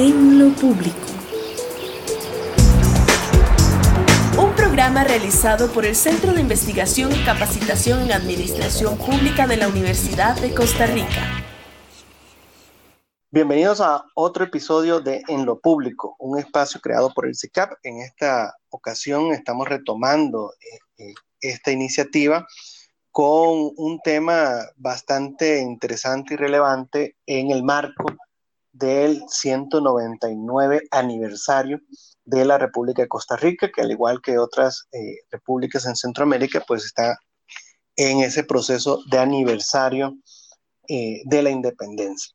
En lo público. Un programa realizado por el Centro de Investigación y Capacitación en Administración Pública de la Universidad de Costa Rica. Bienvenidos a otro episodio de En lo Público, un espacio creado por el CICAP. En esta ocasión estamos retomando eh, eh, esta iniciativa con un tema bastante interesante y relevante en el marco del 199 aniversario de la República de Costa Rica, que al igual que otras eh, repúblicas en Centroamérica, pues está en ese proceso de aniversario eh, de la independencia.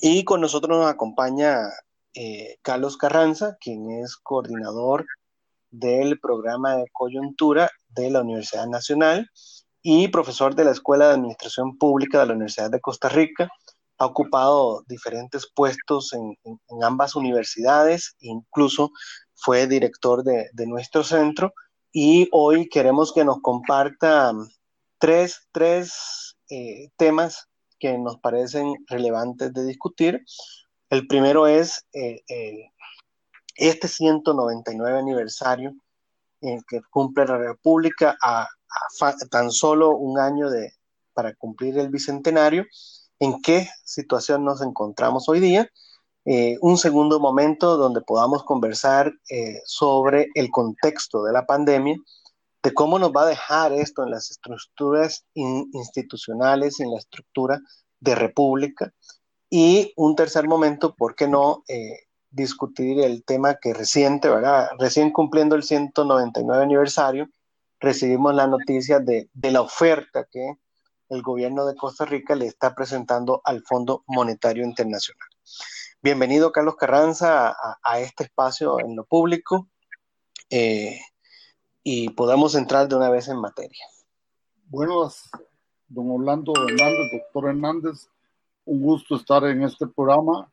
Y con nosotros nos acompaña eh, Carlos Carranza, quien es coordinador del programa de coyuntura de la Universidad Nacional y profesor de la Escuela de Administración Pública de la Universidad de Costa Rica. Ha ocupado diferentes puestos en, ambas universidades, incluso fue director de, nuestro centro y hoy queremos que nos comparta tres, eh, temas que nos parecen relevantes de discutir. El primero es eh, este 199 aniversario en que cumple la República a tan solo un año de, para cumplir el bicentenario, en qué situación nos encontramos hoy día. Eh, un segundo momento donde podamos conversar eh, sobre el contexto de la pandemia, de cómo nos va a dejar esto en las estructuras institucionales, en la estructura de república. Y un tercer momento, ¿por qué no? Eh, discutir el tema que reciente, ¿verdad? Recién cumpliendo el 199 aniversario, recibimos la noticia de, la oferta que el gobierno de Costa Rica le está presentando al Fondo Monetario Internacional. Bienvenido, Carlos Carranza, a, este espacio en lo público eh, y podamos entrar de una vez en materia. Buenas, don Orlando Hernández, doctor Hernández, un gusto estar en este programa,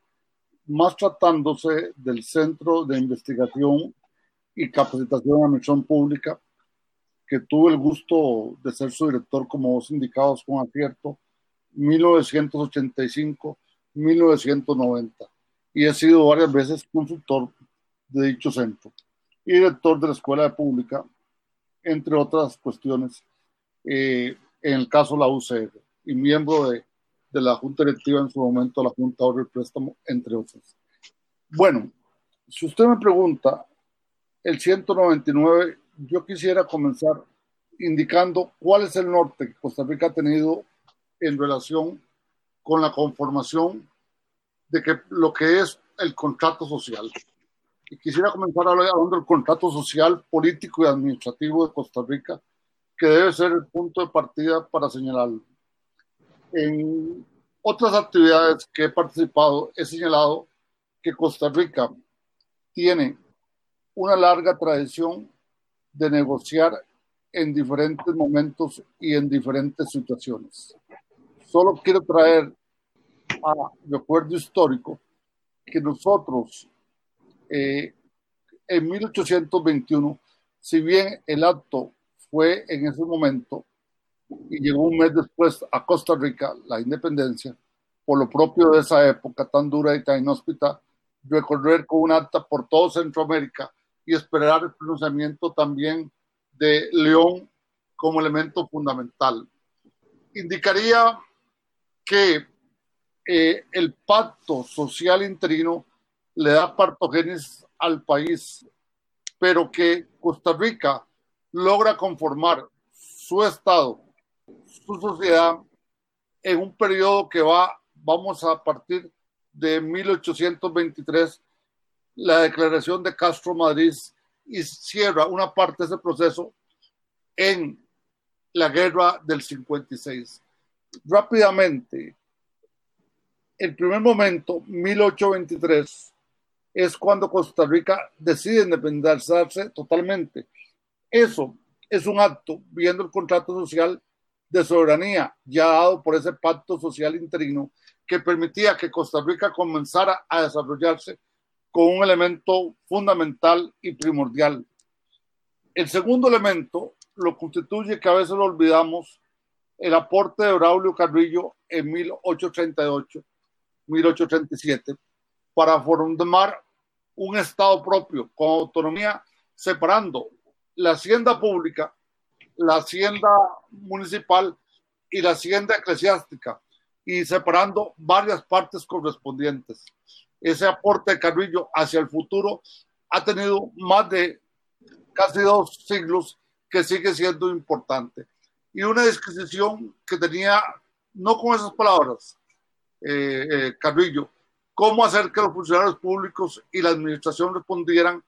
más tratándose del Centro de Investigación y Capacitación en Misión Pública que tuve el gusto de ser su director, como vos indicados con acierto, 1985-1990. Y he sido varias veces consultor de dicho centro y director de la Escuela de Pública, entre otras cuestiones, eh, en el caso de la UCR, y miembro de, de la Junta Directiva en su momento, la Junta de Préstamo, entre otras. Bueno, si usted me pregunta, el 199 yo quisiera comenzar indicando cuál es el norte que Costa Rica ha tenido en relación con la conformación de que lo que es el contrato social. Y quisiera comenzar hablando del contrato social, político y administrativo de Costa Rica, que debe ser el punto de partida para señalarlo. En otras actividades que he participado, he señalado que Costa Rica tiene una larga tradición de negociar en diferentes momentos y en diferentes situaciones. Solo quiero traer a recuerdo histórico que nosotros eh, en 1821, si bien el acto fue en ese momento y llegó un mes después a Costa Rica, la independencia, por lo propio de esa época tan dura y tan inhóspita, recorrer con un acta por todo Centroamérica y esperar el pronunciamiento también de León como elemento fundamental. Indicaría que eh, el pacto social interino le da partogénesis al país, pero que Costa Rica logra conformar su Estado, su sociedad, en un periodo que va, vamos a partir de 1823 la declaración de Castro Madrid y cierra una parte de ese proceso en la guerra del 56. Rápidamente, el primer momento, 1823, es cuando Costa Rica decide independizarse totalmente. Eso es un acto, viendo el contrato social de soberanía ya dado por ese pacto social interino que permitía que Costa Rica comenzara a desarrollarse con un elemento fundamental y primordial. El segundo elemento lo constituye, que a veces lo olvidamos, el aporte de Braulio Carrillo en 1838, 1837, para formar un Estado propio con autonomía, separando la hacienda pública, la hacienda municipal y la hacienda eclesiástica y separando varias partes correspondientes. Ese aporte de Carrillo hacia el futuro ha tenido más de casi dos siglos que sigue siendo importante. Y una disquisición que tenía, no con esas palabras, eh, eh, Carrillo, cómo hacer que los funcionarios públicos y la administración respondieran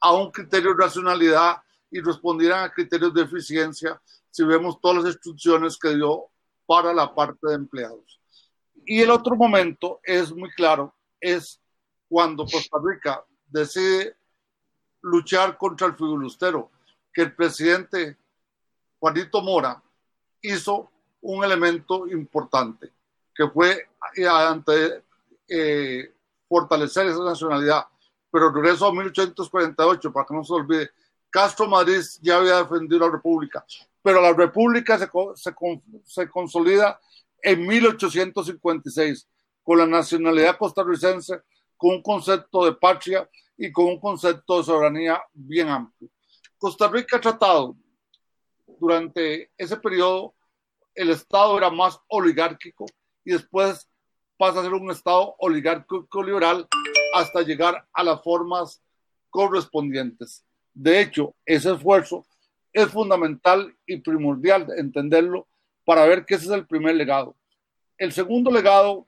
a un criterio de racionalidad y respondieran a criterios de eficiencia si vemos todas las instrucciones que dio para la parte de empleados. Y el otro momento es muy claro, es cuando Costa Rica decide luchar contra el filibustero, que el presidente Juanito Mora hizo un elemento importante, que fue eh, ante eh, fortalecer esa nacionalidad. Pero regreso a 1848, para que no se olvide, Castro Madrid ya había defendido la República, pero la República se, se, se consolida en 1856 con la nacionalidad costarricense, con un concepto de patria y con un concepto de soberanía bien amplio. Costa Rica ha tratado durante ese periodo, el Estado era más oligárquico y después pasa a ser un Estado oligárquico liberal hasta llegar a las formas correspondientes. De hecho, ese esfuerzo es fundamental y primordial entenderlo para ver que ese es el primer legado. El segundo legado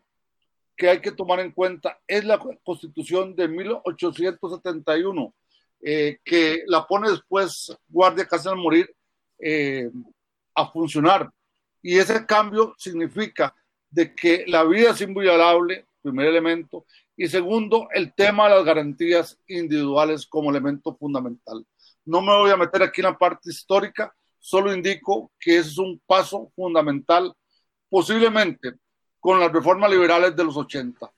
que hay que tomar en cuenta es la constitución de 1871, eh, que la pone después Guardia Casa al morir eh, a funcionar. Y ese cambio significa de que la vida es inviolable, primer elemento, y segundo, el tema de las garantías individuales como elemento fundamental. No me voy a meter aquí en la parte histórica, solo indico que es un paso fundamental, posiblemente con las reformas liberales de los 80,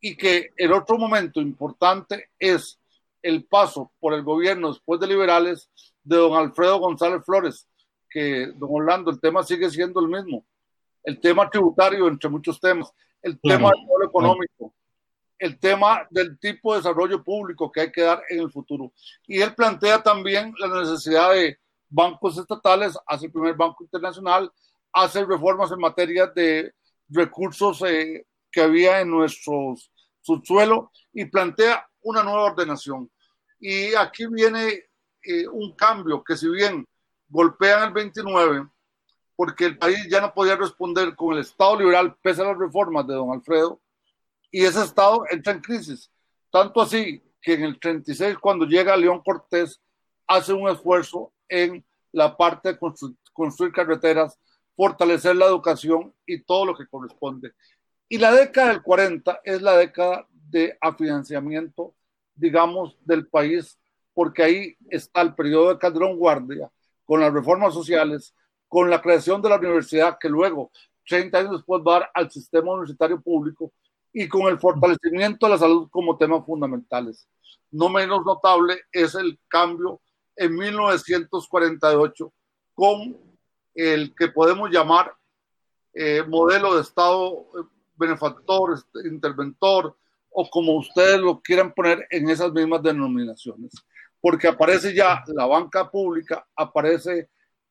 y que el otro momento importante es el paso por el gobierno después de liberales de don Alfredo González Flores, que don Orlando, el tema sigue siendo el mismo, el tema tributario entre muchos temas, el tema del económico, el tema del tipo de desarrollo público que hay que dar en el futuro. Y él plantea también la necesidad de bancos estatales, hace el primer banco internacional, hace reformas en materia de recursos eh, que había en nuestro subsuelo y plantea una nueva ordenación. Y aquí viene eh, un cambio que si bien golpean el 29, porque el país ya no podía responder con el Estado liberal pese a las reformas de don Alfredo, y ese Estado entra en crisis. Tanto así que en el 36, cuando llega León Cortés, hace un esfuerzo en la parte de construir carreteras, fortalecer la educación y todo lo que corresponde. Y la década del 40 es la década de afinanciamiento, digamos, del país, porque ahí está el periodo de Calderón Guardia, con las reformas sociales, con la creación de la universidad, que luego, 30 años después, va a dar al sistema universitario público, y con el fortalecimiento de la salud como temas fundamentales. No menos notable es el cambio en 1948 con el que podemos llamar eh, modelo de Estado eh, benefactor, este, interventor, o como ustedes lo quieran poner en esas mismas denominaciones. Porque aparece ya la banca pública, aparece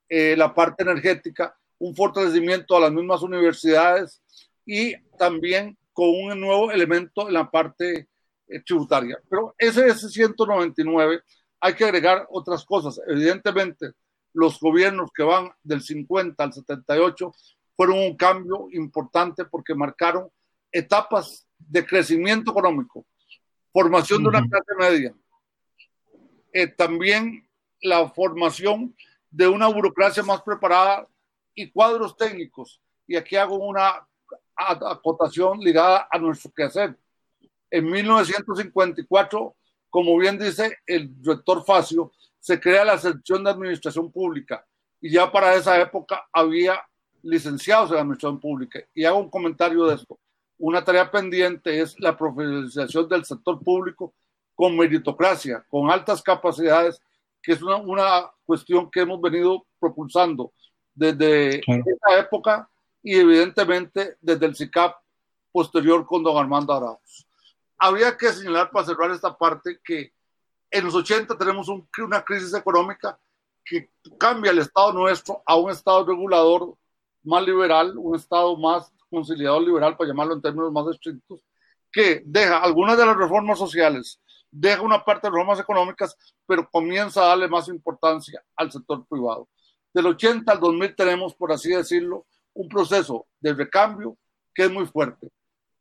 eh, la parte energética, un fortalecimiento a las mismas universidades y también con un nuevo elemento en la parte tributaria. Pero ese es 199, hay que agregar otras cosas. Evidentemente, los gobiernos que van del 50 al 78 fueron un cambio importante porque marcaron etapas de crecimiento económico, formación de una clase media, eh, también la formación de una burocracia más preparada y cuadros técnicos. Y aquí hago una acotación ligada a nuestro quehacer. En 1954, como bien dice el rector Facio, se crea la sección de administración pública y ya para esa época había licenciados en administración pública. Y hago un comentario de esto. Una tarea pendiente es la profesionalización del sector público con meritocracia, con altas capacidades, que es una, una cuestión que hemos venido propulsando desde esa época y evidentemente desde el CICAP posterior con don Armando Arauz. habría que señalar para cerrar esta parte que en los 80 tenemos una crisis económica que cambia el Estado nuestro a un Estado regulador más liberal, un Estado más conciliador liberal, para llamarlo en términos más estrictos, que deja algunas de las reformas sociales, deja una parte de reformas económicas, pero comienza a darle más importancia al sector privado. Del 80 al 2000 tenemos, por así decirlo, un proceso de recambio que es muy fuerte.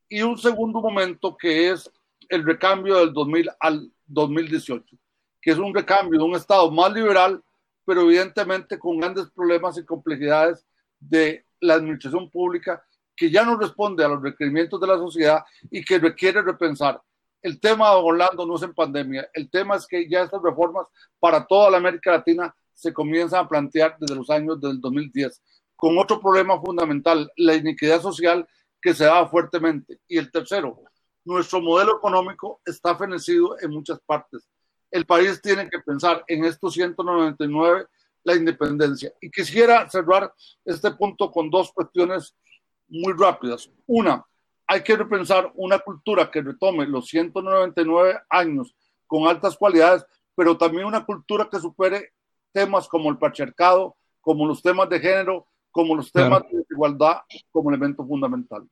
Y un segundo momento que es el recambio del 2000 al 2018, que es un recambio de un Estado más liberal, pero evidentemente con grandes problemas y complejidades de la administración pública que ya no responde a los requerimientos de la sociedad y que requiere repensar. El tema de Orlando no es en pandemia, el tema es que ya estas reformas para toda la América Latina se comienzan a plantear desde los años del 2010, con otro problema fundamental, la iniquidad social que se da fuertemente. Y el tercero, nuestro modelo económico está fenecido en muchas partes. El país tiene que pensar en estos 199 la independencia. Y quisiera cerrar este punto con dos cuestiones muy rápidas. Una, hay que repensar una cultura que retome los 199 años con altas cualidades, pero también una cultura que supere temas como el patriarcado, como los temas de género, como los temas de desigualdad como elemento fundamental.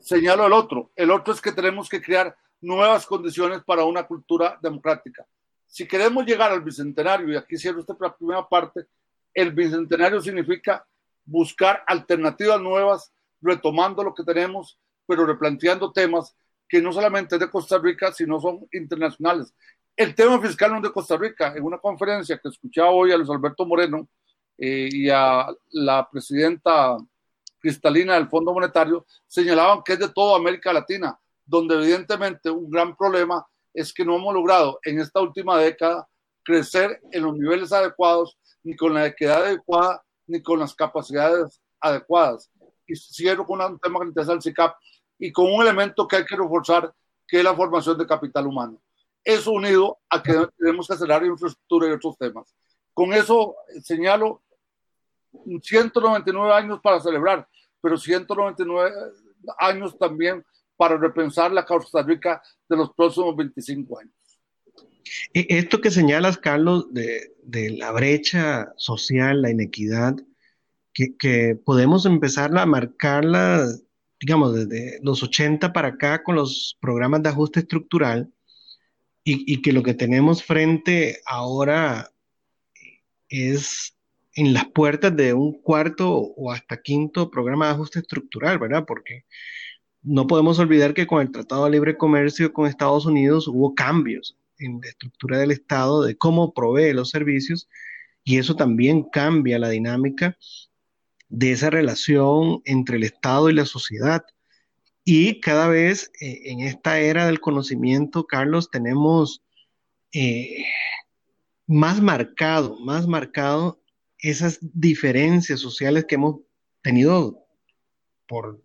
Señalo el otro. El otro es que tenemos que crear nuevas condiciones para una cultura democrática. Si queremos llegar al bicentenario, y aquí cierro esta primera parte, el bicentenario significa buscar alternativas nuevas retomando lo que tenemos, pero replanteando temas que no solamente es de Costa Rica, sino son internacionales. El tema fiscal no es de Costa Rica. En una conferencia que escuchaba hoy a Luis Alberto Moreno eh, y a la presidenta cristalina del Fondo Monetario, señalaban que es de toda América Latina, donde evidentemente un gran problema es que no hemos logrado en esta última década crecer en los niveles adecuados, ni con la equidad adecuada, ni con las capacidades adecuadas y cierro con un tema que interesa al CICAP y con un elemento que hay que reforzar, que es la formación de capital humano. Eso unido a que tenemos que acelerar infraestructura y otros temas. Con eso señalo 199 años para celebrar, pero 199 años también para repensar la Costa Rica de los próximos 25 años. Esto que señalas, Carlos, de, de la brecha social, la inequidad, que, podemos empezar a marcarla, digamos, desde los 80 para acá con los programas de ajuste estructural y, que lo que tenemos frente ahora es en las puertas de un cuarto o hasta quinto programa de ajuste estructural, ¿verdad? Porque no podemos olvidar que con el Tratado de Libre Comercio con Estados Unidos hubo cambios en la estructura del Estado de cómo provee los servicios y eso también cambia la dinámica de esa relación entre el Estado y la sociedad. Y cada vez eh, en esta era del conocimiento, Carlos, tenemos eh, más marcado, más marcado esas diferencias sociales que hemos tenido por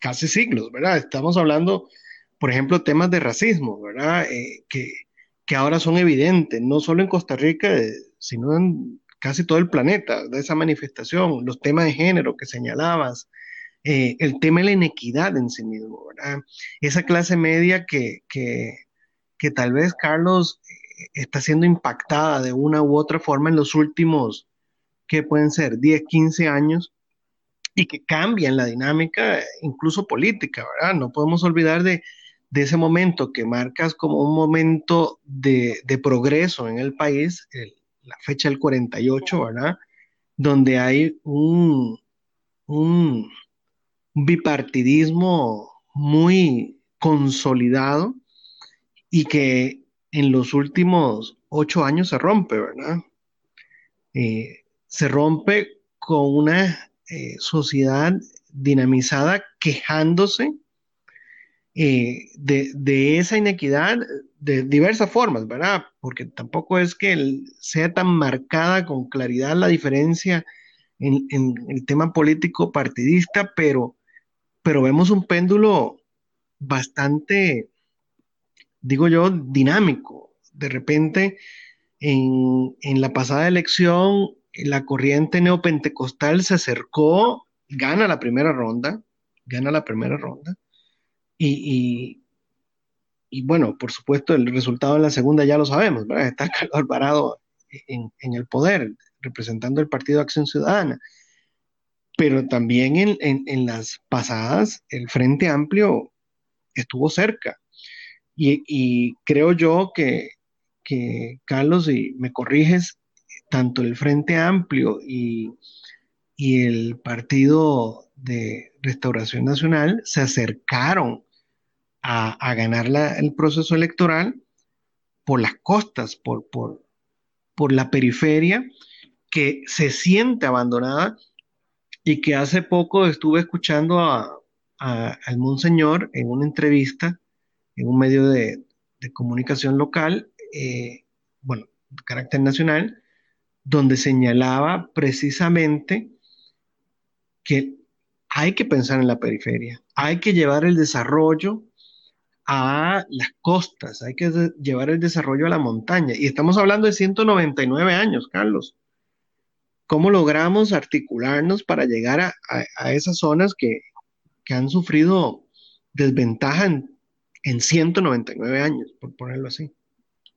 casi siglos, ¿verdad? Estamos hablando, por ejemplo, temas de racismo, ¿verdad? Eh, que, que, ahora son evidentes, no solo en Costa Rica, sino en casi todo el planeta, de esa manifestación, los temas de género que señalabas, eh, el tema de la inequidad en sí mismo, ¿verdad? Esa clase media que, que, que tal vez, Carlos, eh, está siendo impactada de una u otra forma en los últimos, que pueden ser 10, 15 años, y que cambian la dinámica, incluso política, ¿verdad? No podemos olvidar de, ese momento que marcas como un momento de, progreso en el país, la fecha del 48, ¿verdad? Donde hay un, un bipartidismo muy consolidado y que en los últimos ocho años se rompe, ¿verdad? Eh, se rompe con una eh, sociedad dinamizada quejándose eh, de, esa inequidad de diversas formas, ¿verdad? Porque tampoco es que sea tan marcada con claridad la diferencia en, el tema político partidista, pero, pero vemos un péndulo bastante, digo yo, dinámico. De repente, en, en la pasada elección, la corriente neopentecostal se acercó, gana la primera ronda, gana la primera ronda, y, y bueno, por supuesto, el resultado en la segunda ya lo sabemos, ¿verdad? Está Carlos Alvarado en, en el poder, representando el Partido Acción Ciudadana. Pero también en, en, en, las pasadas, el Frente Amplio estuvo cerca. Y, y creo yo que, que, Carlos, y me corriges, tanto el Frente Amplio y, y el Partido de Restauración Nacional se acercaron a, ganar el proceso electoral por las costas, por, por, por la periferia, que se siente abandonada y que hace poco estuve escuchando a, al Monseñor en una entrevista en un medio de, comunicación local, eh, bueno, de carácter nacional, donde señalaba precisamente que hay que pensar en la periferia, hay que llevar el desarrollo a las costas, hay que llevar el desarrollo a la montaña. Y estamos hablando de 199 años, Carlos. ¿Cómo logramos articularnos para llegar a, esas zonas que, han sufrido desventaja en, 199 años, por ponerlo así?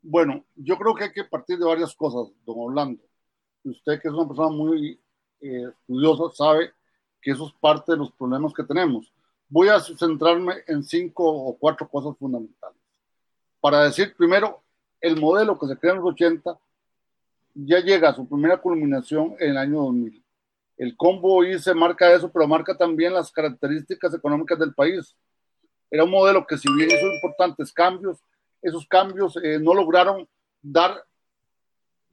Bueno, yo creo que hay que partir de varias cosas, don Orlando. Usted que es una persona muy eh, estudiosa sabe que eso es parte de los problemas que tenemos voy a centrarme en cinco o cuatro cosas fundamentales. Para decir, primero, el modelo que se crea en los 80 ya llega a su primera culminación en el año 2000. El combo I se marca eso, pero marca también las características económicas del país. Era un modelo que si bien hizo importantes cambios, esos cambios eh, no lograron dar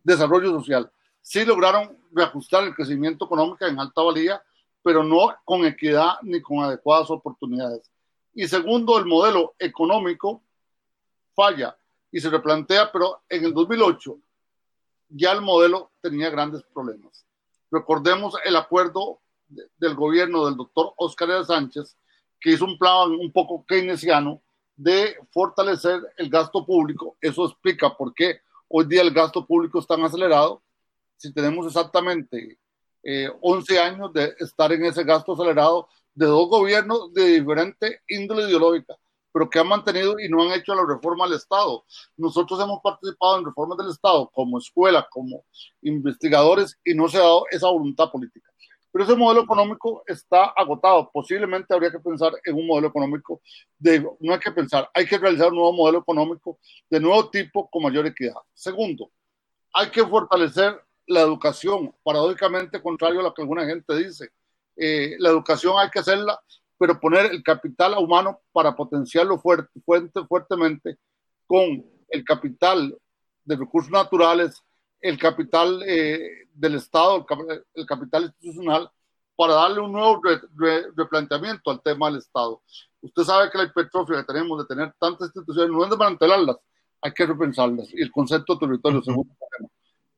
desarrollo social. Sí lograron reajustar el crecimiento económico en alta valía, pero no con equidad ni con adecuadas oportunidades. Y segundo, el modelo económico falla y se replantea, pero en el 2008 ya el modelo tenía grandes problemas. Recordemos el acuerdo del gobierno del doctor Oscar Sánchez, que hizo un plan un poco keynesiano de fortalecer el gasto público. Eso explica por qué hoy día el gasto público es tan acelerado. Si tenemos exactamente 11 eh, años de estar en ese gasto acelerado de dos gobiernos de diferente índole ideológica, pero que han mantenido y no han hecho la reforma al Estado. Nosotros hemos participado en reformas del Estado como escuela, como investigadores, y no se ha dado esa voluntad política. Pero ese modelo económico está agotado. Posiblemente habría que pensar en un modelo económico de, no hay que pensar, hay que realizar un nuevo modelo económico de nuevo tipo con mayor equidad. Segundo, hay que fortalecer la educación, paradójicamente contrario a lo que alguna gente dice. Eh, la educación hay que hacerla, pero poner el capital humano para potenciarlo fuerte, fuerte, fuertemente con el capital de recursos naturales, el capital eh, del Estado, el, capital institucional, para darle un nuevo replanteamiento al tema del Estado. Usted sabe que la hipertrofia que tenemos de tener tantas instituciones no es de desmantelarlas, hay que repensarlas. Y el concepto de territorio, segundo tema.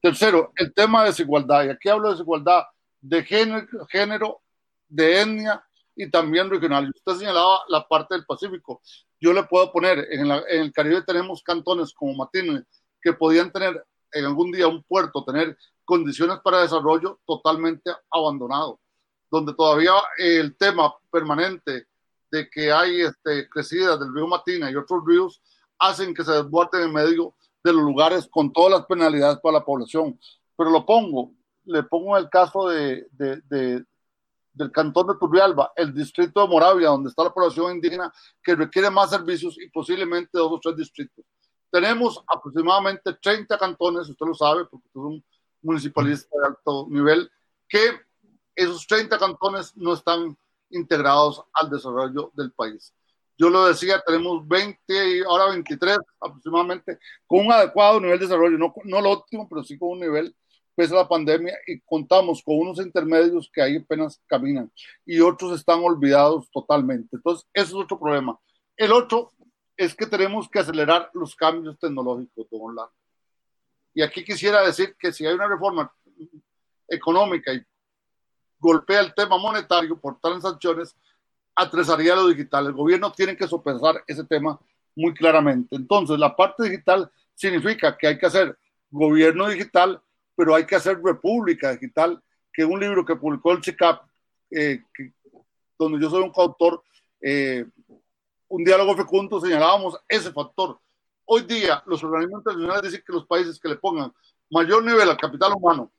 Tercero, el tema de desigualdad. Y aquí hablo de desigualdad de género, de etnia y también regional. Usted señalaba la parte del Pacífico. Yo le puedo poner, en, el Caribe tenemos cantones como Matine que podían tener en algún día un puerto, tener condiciones para desarrollo totalmente abandonado, donde todavía el tema permanente de que hay este, crecidas del río Matina y otros ríos hacen que se desborden en medio de los lugares con todas las penalidades para la población. Pero lo pongo, le pongo el caso de, del cantón de Turrialba, el distrito de Moravia, donde está la población indígena, que requiere más servicios y posiblemente dos o tres distritos. Tenemos aproximadamente 30 cantones, usted lo sabe, porque es un municipalista de alto nivel, que esos 30 cantones no están integrados al desarrollo del país. Yo lo decía, tenemos 20 y ahora 23 aproximadamente, con un adecuado nivel de desarrollo, no, no lo óptimo, pero sí con un nivel pese a la pandemia y contamos con unos intermedios que ahí apenas caminan y otros están olvidados totalmente. Entonces, ese es otro problema. El otro es que tenemos que acelerar los cambios tecnológicos, don Orlando. Y aquí quisiera decir que si hay una reforma económica y golpea el tema monetario por transacciones, atresaría lo digital. El gobierno tiene que sopesar ese tema muy claramente. Entonces, la parte digital significa que hay que hacer gobierno digital, pero hay que hacer república digital, que un libro que publicó el CICAP, eh, donde yo soy un coautor, eh, un diálogo fecundo señalábamos ese factor. Hoy día los organismos internacionales dicen que los países que le pongan mayor nivel al capital humano,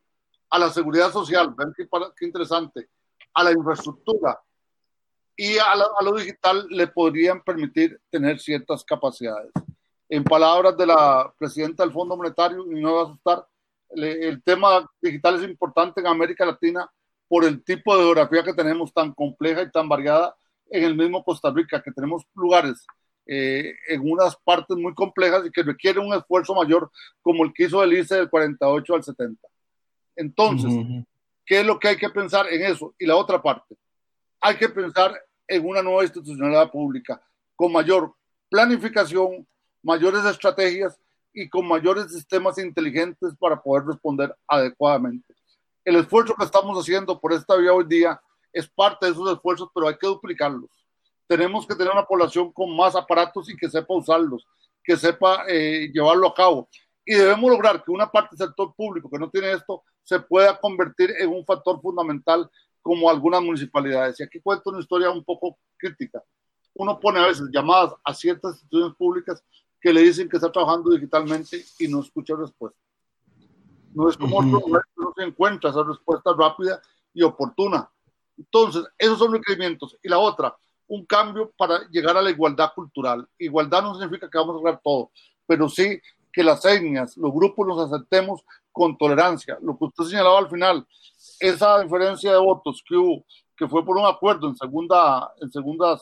a la seguridad social, ven qué, qué interesante, a la infraestructura y a, lo digital le podrían permitir tener ciertas capacidades. En palabras de la presidenta del Fondo Monetario, y no va a asustar, el tema digital es importante en América Latina por el tipo de geografía que tenemos tan compleja y tan variada en el mismo Costa Rica, que tenemos lugares eh, en unas partes muy complejas y que requiere un esfuerzo mayor, como el que hizo el ICE del 48 al 70. Entonces, ¿qué es lo que hay que pensar en eso? Y la otra parte, hay que pensar en una nueva institucionalidad pública con mayor planificación, mayores estrategias y con mayores sistemas inteligentes para poder responder adecuadamente. El esfuerzo que estamos haciendo por esta vía hoy día es parte de esos esfuerzos, pero hay que duplicarlos tenemos que tener una población con más aparatos y que sepa usarlos, que sepa eh, llevarlo a cabo. Y debemos lograr que una parte del sector público que no tiene esto se pueda convertir en un factor fundamental como algunas municipalidades. Y aquí cuento una historia un poco crítica. Uno pone a veces llamadas a ciertas instituciones públicas que le dicen que está trabajando digitalmente y no escucha respuesta. No es como otro lugar que no se encuentra esa respuesta rápida y oportuna. Entonces, esos son requerimientos. Y la otra, un cambio para llegar a la igualdad cultural. Igualdad no significa que vamos a lograr todo, pero sí que las etnias, los grupos nos aceptemos con tolerancia. Lo que usted señalaba al final, esa diferencia de votos que hubo, que fue por un acuerdo en segunda, en segunda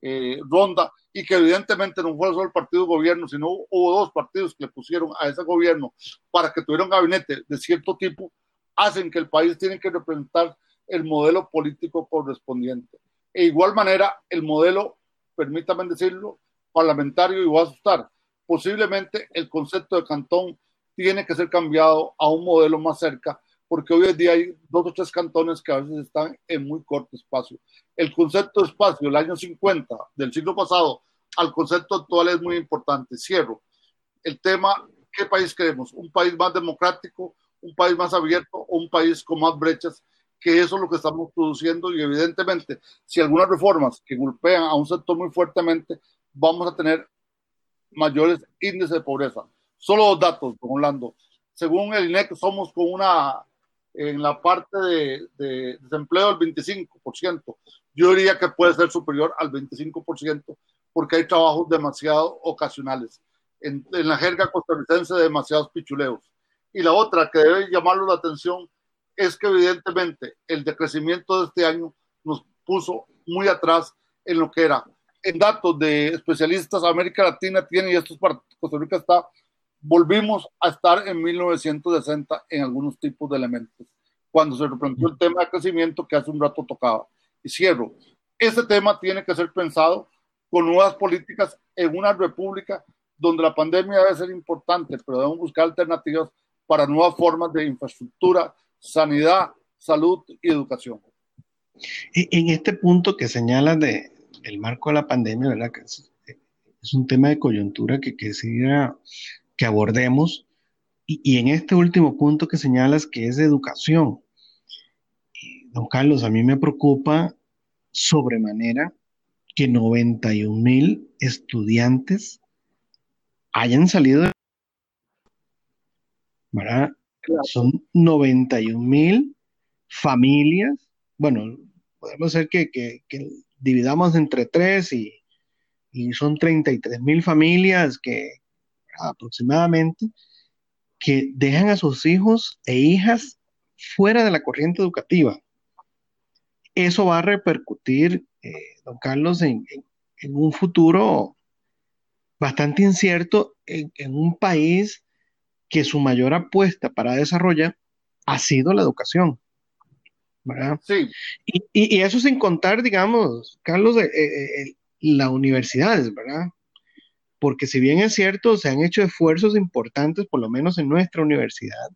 eh, ronda y que evidentemente no fue solo el partido gobierno, sino hubo dos partidos que le pusieron a ese gobierno para que tuviera un gabinete de cierto tipo, hacen que el país tiene que representar el modelo político correspondiente. E igual manera, el modelo, permítame decirlo, parlamentario, y va a asustar, posiblemente el concepto de cantón tiene que ser cambiado a un modelo más cerca, porque hoy en día hay dos o tres cantones que a veces están en muy corto espacio. El concepto de espacio del año 50 del siglo pasado al concepto actual es muy importante. Cierro. El tema, ¿qué país queremos? ¿Un país más democrático? ¿Un país más abierto? ¿O un país con más brechas que eso es lo que estamos produciendo y evidentemente si algunas reformas que golpean a un sector muy fuertemente, vamos a tener mayores índices de pobreza. Solo dos datos, don Orlando. Según el INEC, somos con una, en la parte de, de desempleo del 25%. Yo diría que puede ser superior al 25% porque hay trabajos demasiado ocasionales. En, en la jerga costarricense, demasiados pichuleos. Y la otra que debe llamarlo la atención es que evidentemente el decrecimiento de este año nos puso muy atrás en lo que era. En datos de especialistas, América Latina tiene, y esto es para Costa Rica está, volvimos a estar en 1960 en algunos tipos de elementos, cuando se replanteó el tema de crecimiento que hace un rato tocaba. Y cierro, este tema tiene que ser pensado con nuevas políticas en una república donde la pandemia debe ser importante, pero debemos buscar alternativas para nuevas formas de infraestructura, sanidad, salud y educación. En este punto que señalas de el marco de la pandemia, ¿verdad? Que es, un tema de coyuntura que quisiera que abordemos. Y, en este último punto que señalas, que es de educación, don Carlos, a mí me preocupa sobremanera que 91 mil estudiantes hayan salido de... ¿verdad? Son 91 mil familias. Bueno, podemos ser que, dividamos entre tres y, son 33 mil familias que aproximadamente que dejan a sus hijos e hijas fuera de la corriente educativa. Eso va a repercutir, eh, don Carlos, en, un futuro bastante incierto en, en un país que su mayor apuesta para desarrollar ha sido la educación. ¿verdad? Sí. Y, eso sin contar, digamos, Carlos, eh, eh, eh, las universidades, ¿verdad? Porque si bien es cierto, se han hecho esfuerzos importantes, por lo menos en nuestra universidad,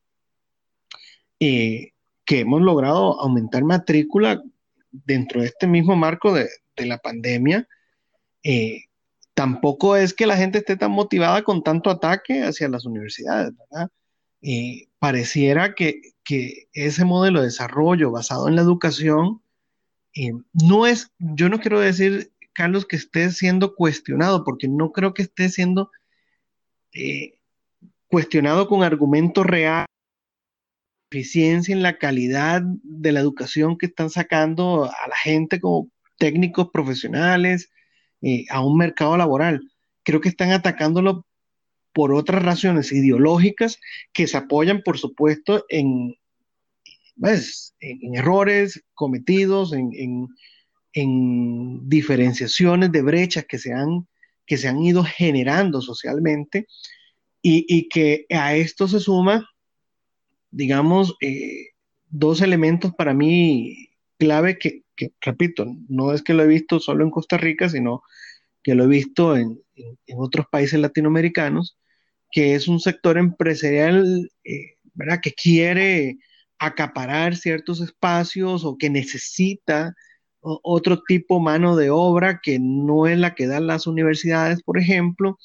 que hemos logrado aumentar matrícula dentro de este mismo marco de, la pandemia, tampoco es que la gente esté tan motivada con tanto ataque hacia las universidades, ¿verdad? pareciera que, ese modelo de desarrollo basado en la educación eh, no es, yo no quiero decir, Carlos, que esté siendo cuestionado, porque no creo que esté siendo eh, cuestionado con argumentos reales, eficiencia en la calidad de la educación que están sacando a la gente como técnicos profesionales eh, a un mercado laboral. Creo que están atacándolo por otras razones ideológicas que se apoyan, por supuesto, en, pues, en, errores cometidos, en, diferenciaciones de brechas que se han, que se han ido generando socialmente y, que a esto se suma, digamos, eh, dos elementos para mí clave que, repito, no es que lo he visto solo en Costa Rica, sino que lo he visto en, otros países latinoamericanos, que es un sector empresarial eh, ¿verdad? que quiere acaparar ciertos espacios o que necesita otro tipo mano de obra que no es la que dan las universidades, por ejemplo,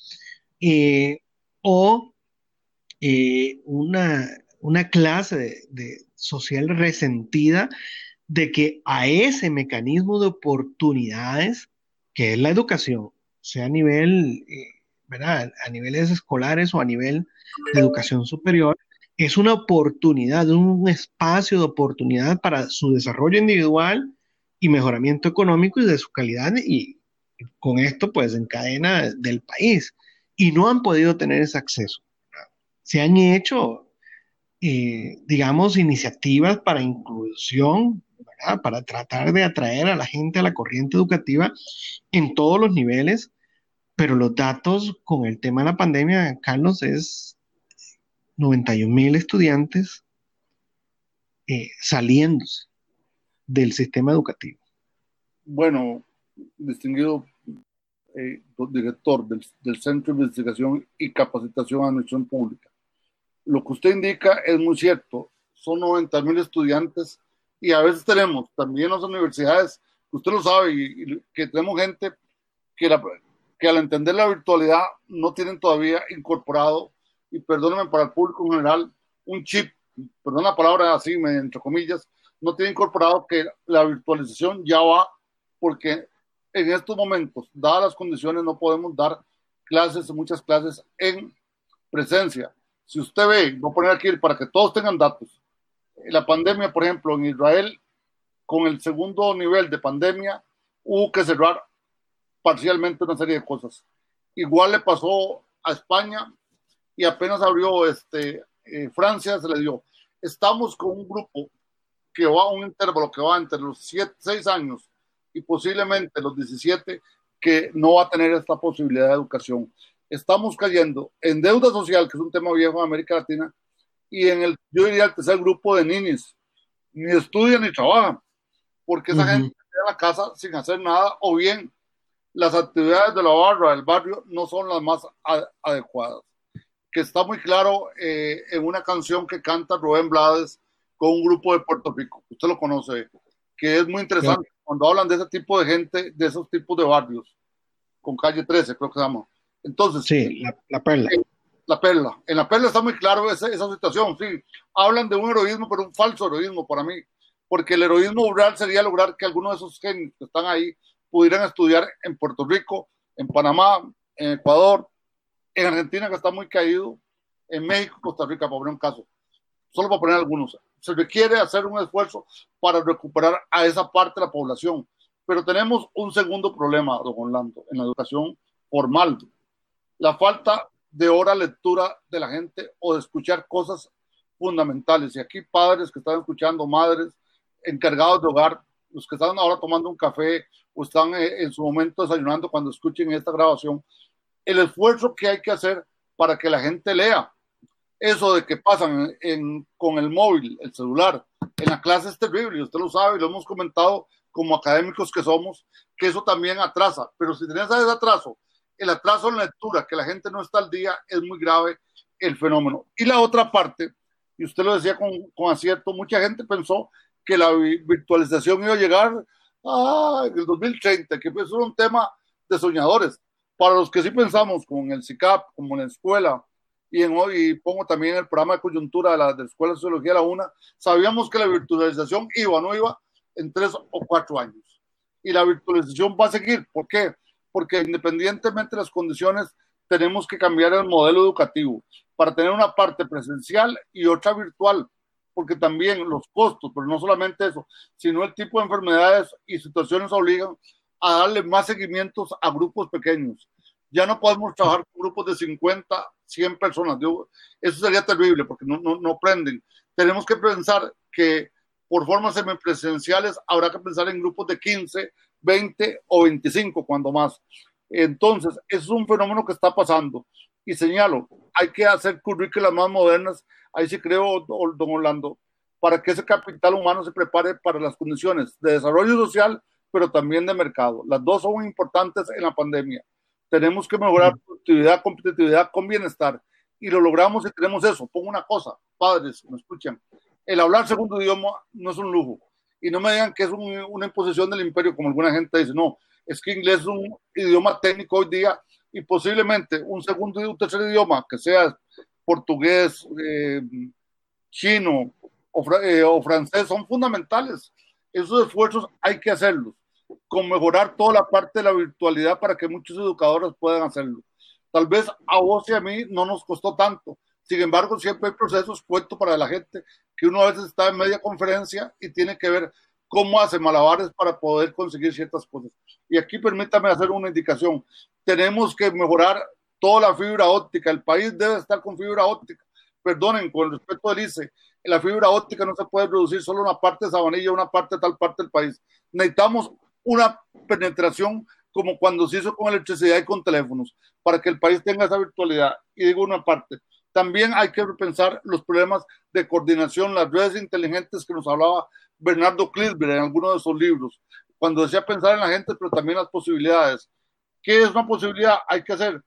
eh, o eh, una, clase de, social resentida de que a ese mecanismo de oportunidades, que es la educación, sea a nivel, eh, a niveles escolares o a nivel de educación superior, es una oportunidad, un espacio de oportunidad para su desarrollo individual y mejoramiento económico y de su calidad y con esto pues encadena del país. Y no han podido tener ese acceso. Se han hecho, eh, digamos, iniciativas para inclusión, para tratar de atraer a la gente a la corriente educativa en todos los niveles, pero los datos con el tema de la pandemia, Carlos, es 91 mil estudiantes eh, saliéndose del sistema educativo. Bueno, distinguido eh, director del, Centro de Investigación y Capacitación a Administración Pública, lo que usted indica es muy cierto. Son 90 mil estudiantes y a veces tenemos también las universidades, usted lo sabe, que tenemos gente que, que al entender la virtualidad no tienen todavía incorporado y perdónenme para el público en general, un chip, perdón la palabra así, entre comillas, no tiene incorporado que la virtualización ya va, porque en estos momentos, dadas las condiciones, no podemos dar clases, muchas clases en presencia. Si usted ve, voy a poner aquí para que todos tengan datos, la pandemia, por ejemplo, en Israel, con el segundo nivel de pandemia, hubo que cerrar parcialmente una serie de cosas. Igual le pasó a España y apenas abrió este, eh, Francia, se le dio. Estamos con un grupo que va a un intervalo que va entre los 6 años y posiblemente los 17 que no va a tener esta posibilidad de educación. Estamos cayendo en deuda social, que es un tema viejo en América Latina, y en el, yo diría, el tercer grupo de niños, ni estudian ni trabajan, porque esa gente está en la casa sin hacer nada, o bien las actividades de la barra, del barrio, no son las más adecuadas. Que está muy claro eh, en una canción que canta Rubén Blades con un grupo de Puerto Rico, usted lo conoce, que es muy interesante cuando hablan de ese tipo de gente, de esos tipos de barrios, con calle 13, creo que se llama. Entonces, sí, la, perla. la perla. En la perla está muy claro esa, esa situación, sí. Hablan de un heroísmo, pero un falso heroísmo para mí, porque el heroísmo rural sería lograr que algunos de esos genios que están ahí pudieran estudiar en Puerto Rico, en Panamá, en Ecuador, en Argentina que está muy caído, en México, Costa Rica, para poner un caso. Solo para poner algunos. Se requiere hacer un esfuerzo para recuperar a esa parte de la población. Pero tenemos un segundo problema, don Orlando, en la educación formal. La falta de hora lectura de la gente o de escuchar cosas fundamentales. Y aquí padres que están escuchando, madres encargados de hogar, los que están ahora tomando un café o están eh, en su momento desayunando cuando escuchen esta grabación, el esfuerzo que hay que hacer para que la gente lea. Eso de que pasan con el móvil, el celular, en la clase es terrible, usted lo sabe, lo hemos comentado como académicos que somos, que eso también atrasa. Pero si tenés ese atraso, el atraso en lectura, que la gente no está al día, es muy grave el fenómeno. Y la otra parte, y usted lo decía con, con acierto, mucha gente pensó que la virtualización iba a llegar ah, en el 2030, que eso era un tema de soñadores. Para los que sí pensamos, como en el CICAP, como en la escuela, y, en, pongo también el programa de coyuntura de la, de la Escuela de Sociología la UNA, sabíamos que la virtualización iba o no iba en tres o cuatro años. y la virtualización va a seguir. ¿Por qué? Porque independientemente de las condiciones, tenemos que cambiar el modelo educativo para tener una parte presencial y otra virtual, porque también los costos, pero no solamente eso, sino el tipo de enfermedades y situaciones obligan a darle más seguimientos a grupos pequeños. Ya no podemos trabajar con grupos de 50, 100 personas. Eso sería terrible porque no, no, no prenden. Tenemos que pensar que por formas semipresenciales habrá que pensar en grupos de 15, 20 o 25, cuando más. Entonces, es un fenómeno que está pasando. Y señalo, hay que hacer currículas más modernas, ahí sí creo, don Orlando, para que ese capital humano se prepare para las condiciones de desarrollo social, pero también de mercado. Las dos son importantes en la pandemia. Tenemos que mejorar productividad, competitividad con bienestar. Y lo logramos y tenemos eso. Pongo una cosa, padres, me escuchan. El hablar segundo idioma no es un lujo. Y no me digan que es una imposición del imperio, como alguna gente dice. No, es que inglés es un idioma técnico hoy día y posiblemente un segundo y un tercer idioma, que sea portugués, eh, chino eh, o, francés, son fundamentales. Esos esfuerzos hay que hacerlos, con mejorar toda la parte de la virtualidad para que muchos educadores puedan hacerlo. Tal vez a vos y a mí no nos costó tanto. Sin embargo, siempre hay procesos puestos para la gente que uno a veces está en media conferencia y tiene que ver cómo hace malabares para poder conseguir ciertas cosas. Y aquí permítame hacer una indicación. Tenemos que mejorar toda la fibra óptica. El país debe estar con fibra óptica. Perdonen, con respecto al ICE, la fibra óptica no se puede producir solo una parte de Sabanilla, una parte de tal parte del país. Necesitamos una penetración como cuando se hizo con electricidad y con teléfonos, para que el país tenga esa virtualidad. Y digo una parte, también hay que repensar los problemas de coordinación, las redes inteligentes que nos hablaba Bernardo Clisber en alguno de sus libros, cuando decía pensar en la gente, pero también las posibilidades. ¿Qué es una posibilidad? Hay que hacer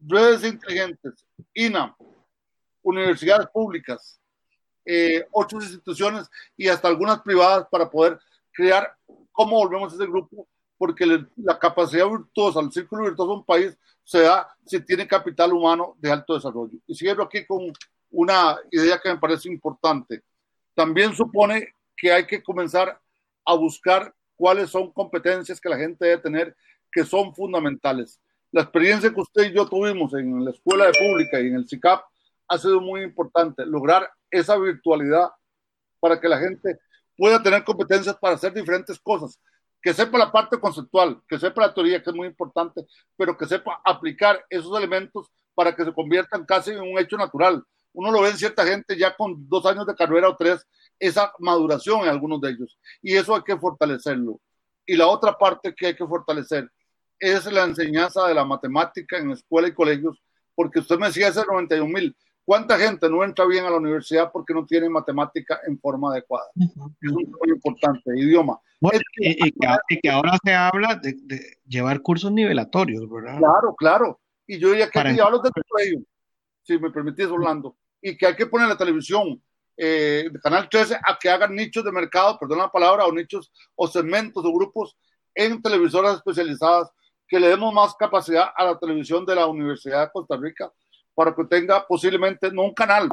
redes inteligentes, INA, universidades públicas, eh, otras instituciones y hasta algunas privadas para poder crear cómo volvemos a ese grupo, porque la capacidad virtuosa, el círculo virtuoso de un país se da si tiene capital humano de alto desarrollo. Y cierro aquí con una idea que me parece importante. También supone que hay que comenzar a buscar cuáles son competencias que la gente debe tener que son fundamentales. La experiencia que usted y yo tuvimos en la escuela de pública y en el CICAP ha sido muy importante, lograr esa virtualidad para que la gente pueda tener competencias para hacer diferentes cosas, que sepa la parte conceptual, que sepa la teoría, que es muy importante, pero que sepa aplicar esos elementos para que se conviertan casi en un hecho natural. Uno lo ve en cierta gente ya con dos años de carrera o tres esa maduración en algunos de ellos. Y eso hay que fortalecerlo. Y la otra parte que hay que fortalecer es la enseñanza de la matemática en escuela y colegios, porque usted me decía ese 91 mil. ¿Cuánta gente no entra bien a la universidad porque no tiene matemática en forma adecuada? Es un muy importante, idioma. y, que, ahora se habla de, llevar cursos nivelatorios, ¿verdad? Claro, claro. Y yo diría que hay que llevarlos desde el si me permitís, Orlando, y que hay que poner la televisión eh, Canal 13 a que hagan nichos de mercado, perdón la palabra, o nichos o segmentos o grupos en televisoras especializadas, que le demos más capacidad a la televisión de la Universidad de Costa Rica para que tenga posiblemente, no un canal,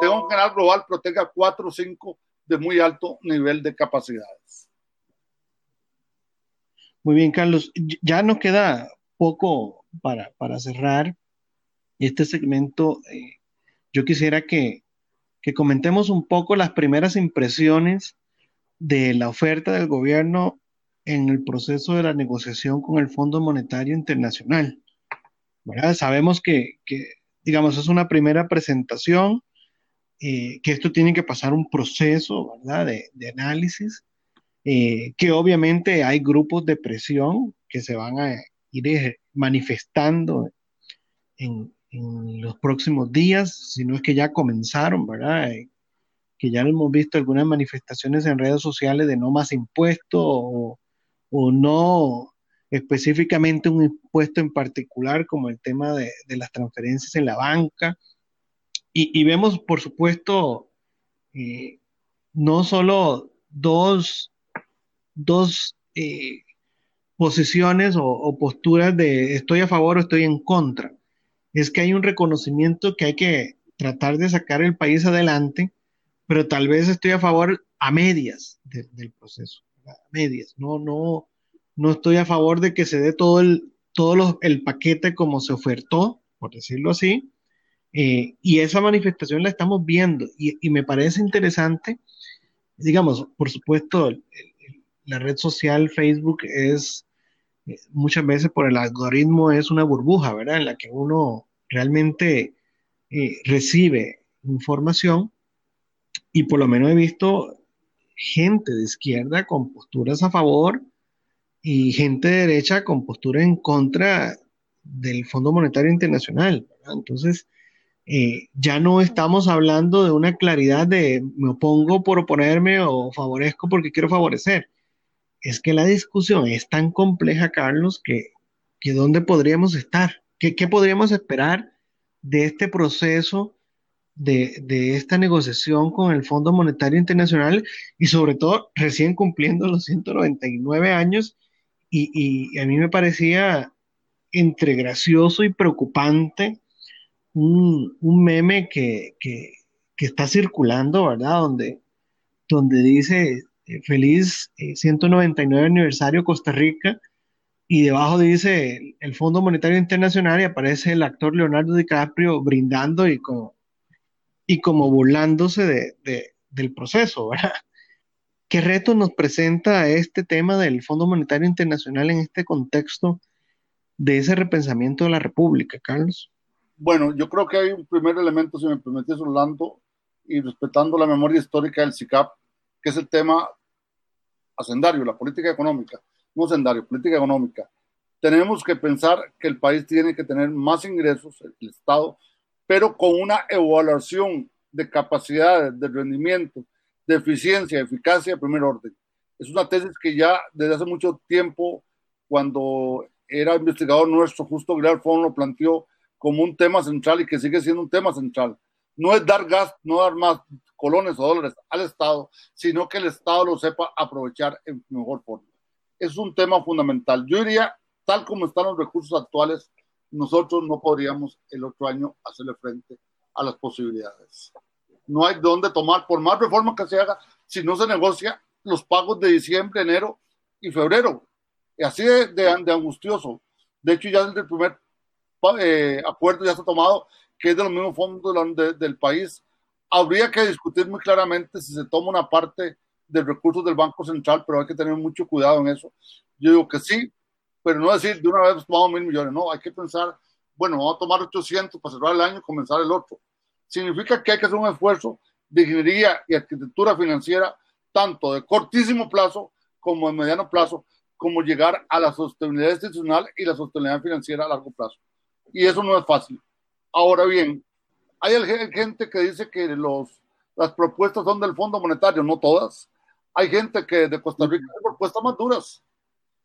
tenga un canal global, pero tenga cuatro o cinco de muy alto nivel de capacidades. Muy bien, Carlos. Ya nos queda poco para, para cerrar este segmento. Eh, yo quisiera que, que comentemos un poco las primeras impresiones de la oferta del gobierno en el proceso de la negociación con el Fondo Monetario Internacional. Sabemos que, digamos, es una primera presentación, eh, que esto tiene que pasar un proceso De, análisis, eh, que obviamente hay grupos de presión que se van a ir manifestando en, en los próximos días, si no es que ya comenzaron, ¿verdad? Eh, que ya hemos visto algunas manifestaciones en redes sociales de no más impuestos o, no específicamente un impuesto en particular como el tema de, las transferencias en la banca. Y, vemos, por supuesto, eh, no solo dos, dos eh, posiciones o, o, posturas de estoy a favor o estoy en contra, es que hay un reconocimiento que hay que tratar de sacar el país adelante, pero tal vez estoy a favor a medias del proceso, a medias, no, no, no estoy a favor de que se dé todo el, todo el paquete como se ofertó, por decirlo así, eh, y esa manifestación la estamos viendo y, me parece interesante, digamos, por supuesto, la red social Facebook es eh, muchas veces por el algoritmo es una burbuja, ¿verdad? En la que uno realmente eh, recibe información y por lo menos he visto gente de izquierda con posturas a favor y gente de derecha con postura en contra del Fondo Monetario Internacional. Entonces, eh, ya no estamos hablando de una claridad de me opongo por oponerme o favorezco porque quiero favorecer. Es que la discusión es tan compleja, Carlos, que, que ¿dónde podríamos estar? ¿Qué, ¿Qué podríamos esperar de este proceso de, esta negociación con el Fondo Monetario Internacional y sobre todo recién cumpliendo los 199 años y, a mí me parecía entre gracioso y preocupante un, meme que, está circulando, ¿verdad? Donde, dice eh, feliz 199 eh, aniversario Costa Rica y debajo dice el Fondo Monetario Internacional y aparece el actor Leonardo DiCaprio brindando y como y como burlándose de, del proceso, ¿verdad? ¿Qué reto nos presenta este tema del Fondo Monetario Internacional en este contexto de ese repensamiento de la República, Carlos? Bueno, yo creo que hay un primer elemento, si me permites, Orlando, y respetando la memoria histórica del CICAP, que es el tema hacendario, la política económica, no hacendario, política económica. Tenemos que pensar que el país tiene que tener más ingresos, el Estado pero con una evaluación de capacidades, de rendimiento, de eficiencia, eficacia de primer orden. Es una tesis que ya desde hace mucho tiempo, cuando era investigador nuestro, Justo Aguilar Fon lo planteó como un tema central y que sigue siendo un tema central. No es dar gas, no dar más colones o dólares al Estado, sino que el Estado lo sepa aprovechar en mejor forma. Es un tema fundamental. Yo diría, tal como están los recursos actuales, nosotros no podríamos el otro año hacerle frente a las posibilidades. No hay dónde tomar, por más reforma que se haga, si no se negocia los pagos de diciembre, enero y febrero. Y así de, de, angustioso. De hecho, ya desde el primer eh, acuerdo ya se ha tomado, que es de los mismos fondos del país. Habría que discutir muy claramente si se toma una parte del recurso del Banco Central, pero hay que tener mucho cuidado en eso. Yo digo que sí, pero no decir de una vez tomamos mil millones, no, hay que pensar, bueno, vamos a tomar 800 para cerrar el año y comenzar el otro. Significa que hay que hacer un esfuerzo de ingeniería y arquitectura financiera, tanto de cortísimo plazo como de mediano plazo, como llegar a la sostenibilidad institucional y la sostenibilidad financiera a largo plazo. Y eso no es fácil. Ahora bien, hay gente que dice que los, las propuestas son del Fondo Monetario, no todas. Hay gente que de Costa Rica hay propuestas más duras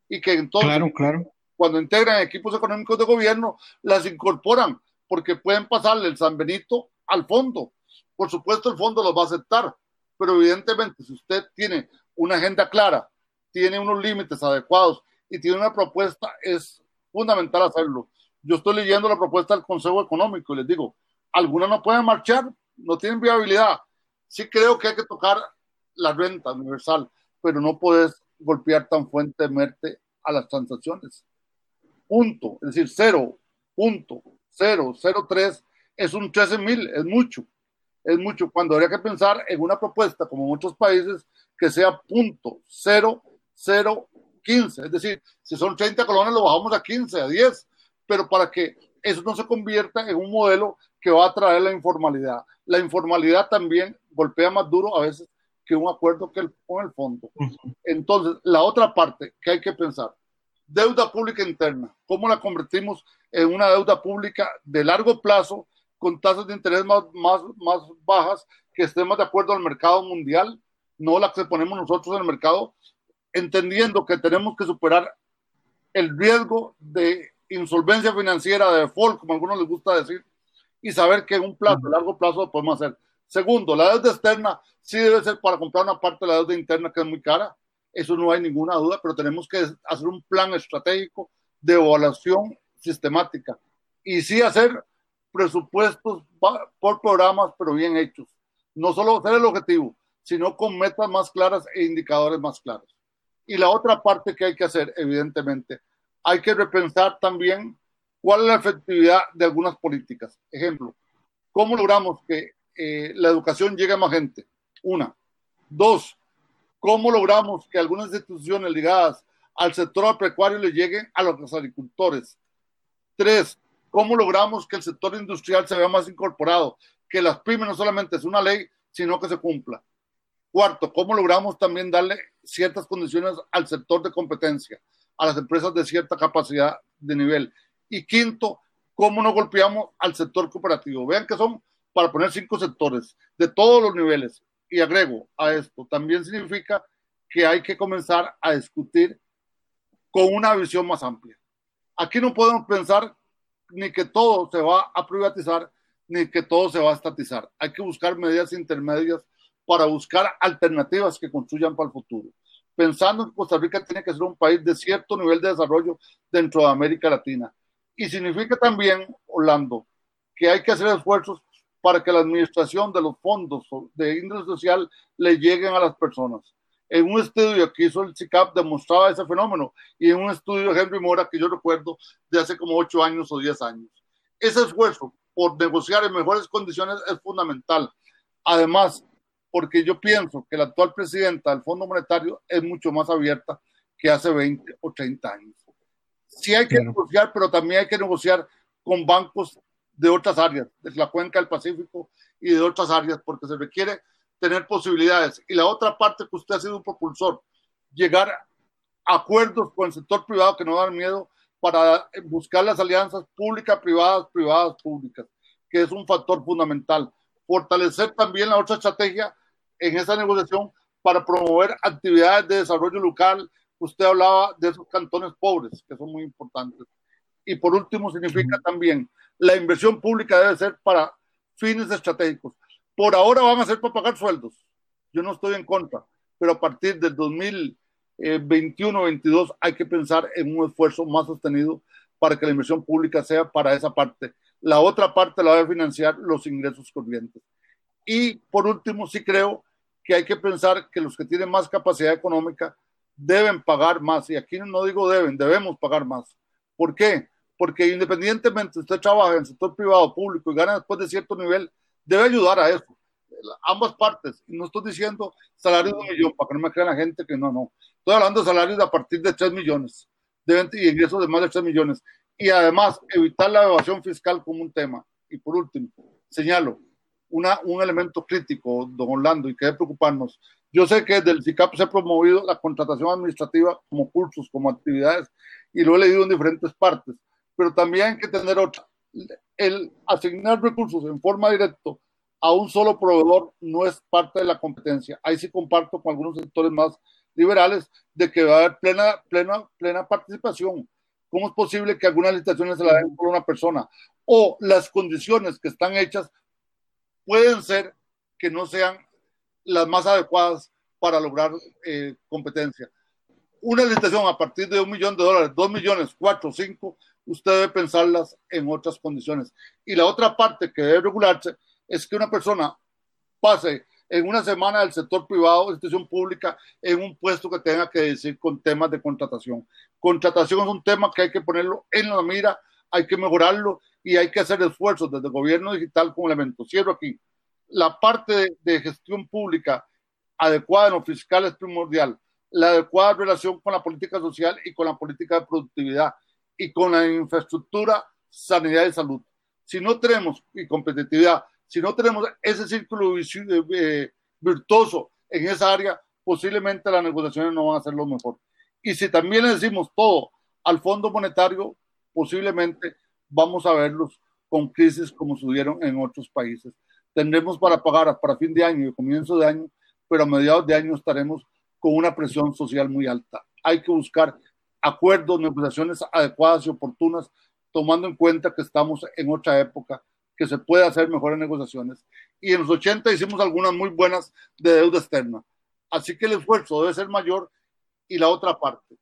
y que entonces, claro, claro. cuando integran equipos económicos de gobierno, las incorporan porque pueden pasarle el San Benito al fondo. Por supuesto, el fondo los va a aceptar, pero evidentemente, si usted tiene una agenda clara, tiene unos límites adecuados y tiene una propuesta, es fundamental hacerlo. Yo estoy leyendo la propuesta del Consejo Económico y les digo, algunas no pueden marchar, no tienen viabilidad. Sí creo que hay que tocar la renta universal, pero no puedes golpear tan fuertemente a las transacciones. Punto, es decir, 0.003 es un 13 mil, es mucho, es mucho. Cuando habría que pensar en una propuesta, como muchos países, que sea punto 0.015, es decir, si son 30 colones lo bajamos a 15, a 10, pero para que eso no se convierta en un modelo que va a traer la informalidad. La informalidad también golpea más duro a veces que un acuerdo que el, con el fondo. Entonces, la otra parte que hay que pensar, deuda pública interna, ¿cómo la convertimos en una deuda pública de largo plazo con tasas de interés más, más, más bajas que estemos de acuerdo al mercado mundial, no la que ponemos nosotros en el mercado, entendiendo que tenemos que superar el riesgo de insolvencia financiera, de default, como a algunos les gusta decir, y saber que en un plazo, largo plazo, lo podemos hacer. Segundo, la deuda externa sí debe ser para comprar una parte de la deuda interna que es muy cara. Eso no hay ninguna duda, pero tenemos que hacer un plan estratégico de evaluación sistemática y sí hacer presupuestos por programas, pero bien hechos. No solo ser el objetivo, sino con metas más claras e indicadores más claros. Y la otra parte que hay que hacer, evidentemente, hay que repensar también cuál es la efectividad de algunas políticas. Ejemplo, ¿cómo logramos que eh, la educación llegue a más gente? Una. Dos, ¿cómo logramos que algunas instituciones ligadas al sector agropecuario le lleguen a los agricultores? Tres, ¿cómo logramos que el sector industrial se vea más incorporado? Que las pymes no solamente es una ley, sino que se cumpla. Cuarto, ¿cómo logramos también darle ciertas condiciones al sector de competencia, a las empresas de cierta capacidad de nivel? Y quinto, ¿cómo no golpeamos al sector cooperativo? Vean que son, para poner cinco sectores, de todos los niveles. Y agrego a esto, también significa que hay que comenzar a discutir con una visión más amplia. Aquí no podemos pensar ni que todo se va a privatizar, ni que todo se va a estatizar. Hay que buscar medidas intermedias para buscar alternativas que construyan para el futuro. Pensando que Costa Rica tiene que ser un país de cierto nivel de desarrollo dentro de América Latina. Y significa también, Orlando, que hay que hacer esfuerzos para que la administración de los fondos de índole social le lleguen a las personas. En un estudio que hizo el CICAP demostraba ese fenómeno y en un estudio de Henry Mora que yo recuerdo de hace como ocho años o diez años. Ese esfuerzo por negociar en mejores condiciones es fundamental. Además, porque yo pienso que la actual presidenta del Fondo Monetario es mucho más abierta que hace 20 o 30 años. Sí hay que negociar, pero también hay que negociar con bancos de otras áreas, de la cuenca del Pacífico y de otras áreas, porque se requiere tener posibilidades. Y la otra parte que usted ha sido un propulsor, llegar a acuerdos con el sector privado que no dan miedo para buscar las alianzas públicas, privadas, privadas, públicas, que es un factor fundamental. Fortalecer también la otra estrategia en esa negociación para promover actividades de desarrollo local. Usted hablaba de esos cantones pobres, que son muy importantes. Y por último, significa también la inversión pública debe ser para fines estratégicos. Por ahora van a ser para pagar sueldos. Yo no estoy en contra, pero a partir del 2021-22 hay que pensar en un esfuerzo más sostenido para que la inversión pública sea para esa parte. La otra parte la debe financiar los ingresos corrientes. Y por último, sí creo que hay que pensar que los que tienen más capacidad económica deben pagar más. Y aquí no digo deben, debemos pagar más. ¿Por qué? Porque independientemente usted trabaja en el sector privado o público y gana después de cierto nivel, debe ayudar a eso. Ambas partes. No estoy diciendo salarios de un millón, para que no me crean la gente que no, no. Estoy hablando de salarios a partir de 3 millones de y ingresos de más de 3 millones. Y además, evitar la evasión fiscal como un tema. Y por último, señalo, un elemento crítico, don Orlando, y que debe preocuparnos. Yo sé que desde el CICAP se ha promovido la contratación administrativa como cursos, como actividades, y lo he leído en diferentes partes, pero también hay que tener otra. El asignar recursos en forma directa a un solo proveedor no es parte de la competencia. Ahí sí comparto con algunos sectores más liberales de que va a haber plena, plena, plena participación. ¿Cómo es posible que algunas licitaciones se la den por una persona? O las condiciones que están hechas pueden ser que no sean las más adecuadas para lograr eh, competencia. Una licitación a partir de un millón de dólares, dos millones, cuatro, cinco, usted debe pensarlas en otras condiciones. Y la otra parte que debe regularse es que una persona pase en una semana del sector privado, institución pública, en un puesto que tenga que decir con temas de contratación. Contratación es un tema que hay que ponerlo en la mira, hay que mejorarlo y hay que hacer esfuerzos desde el gobierno digital como elemento. Cierro aquí. La parte de, gestión pública adecuada en lo fiscal es primordial. La adecuada relación con la política social y con la política de productividad y con la infraestructura, sanidad y salud. Si no tenemos, y competitividad, si no tenemos ese círculo eh, virtuoso en esa área, posiblemente las negociaciones no van a ser lo mejor. Y si también le decimos todo al Fondo Monetario, posiblemente vamos a verlos con crisis como sucedieron en otros países. Tendremos para pagar para fin de año y comienzo de año, pero a mediados de año estaremos con una presión social muy alta. Hay que buscar acuerdos, negociaciones adecuadas y oportunas, tomando en cuenta que estamos en otra época, que se puede hacer mejores negociaciones. Y en los 80 hicimos algunas muy buenas de deuda externa. Así que el esfuerzo debe ser mayor y la otra parte.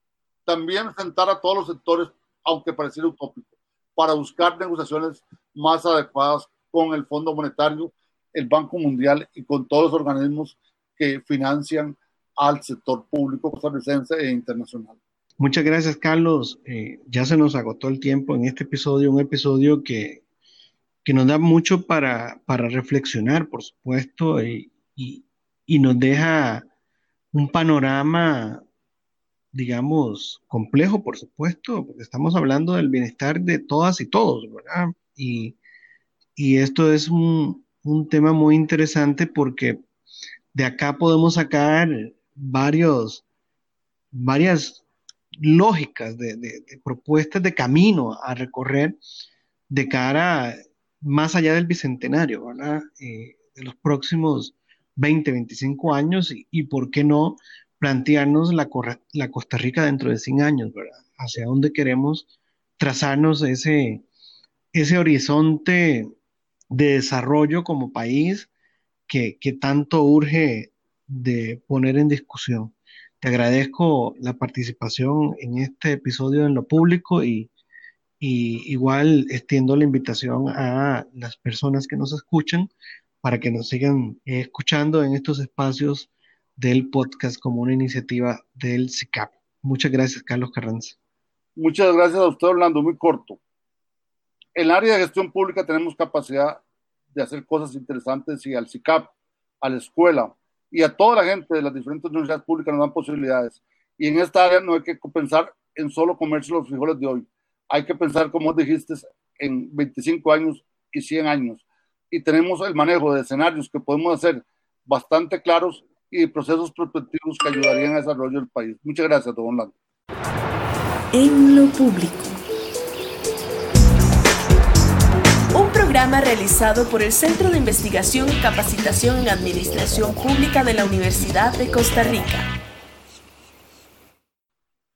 También sentar a todos los sectores, aunque pareciera utópico para buscar negociaciones más adecuadas con el Fondo Monetario, el Banco Mundial y con todos los organismos que financian al sector público costarricense e internacional. Muchas gracias, Carlos. Eh, ya se nos agotó el tiempo en este episodio, un episodio que, que nos da mucho para, para reflexionar, por supuesto, y, y, nos deja un panorama, digamos, complejo, por supuesto, porque estamos hablando del bienestar de todas y todos, ¿verdad? Y, y esto es un, un tema muy interesante porque de acá podemos sacar varios, varias lógicas de, propuestas de camino a recorrer de cara más allá del bicentenario, ¿verdad? Eh, de los próximos 20, 25 años y, por qué no plantearnos la, la, Costa Rica dentro de 100 años, ¿verdad? Hacia dónde queremos trazarnos ese, ese horizonte de desarrollo como país que, que tanto urge de poner en discusión. Te agradezco la participación en este episodio en lo público y, igual extiendo la invitación a las personas que nos escuchan para que nos sigan escuchando en estos espacios del podcast como una iniciativa del CICAP. Muchas gracias, Carlos Carranza. Muchas gracias a usted, Orlando. Muy corto. En el área de gestión pública tenemos capacidad de hacer cosas interesantes y al CICAP, a la escuela, y a toda la gente de las diferentes universidades públicas nos dan posibilidades. Y en esta área no hay que pensar en solo comerse los frijoles de hoy. Hay que pensar, como dijiste, en 25 años y 100 años. Y tenemos el manejo de escenarios que podemos hacer bastante claros y procesos prospectivos que ayudarían al desarrollo del país. Muchas gracias, don Orlando. En lo público. Realizado por el Centro de Investigación y Capacitación en Administración Pública de la Universidad de Costa Rica.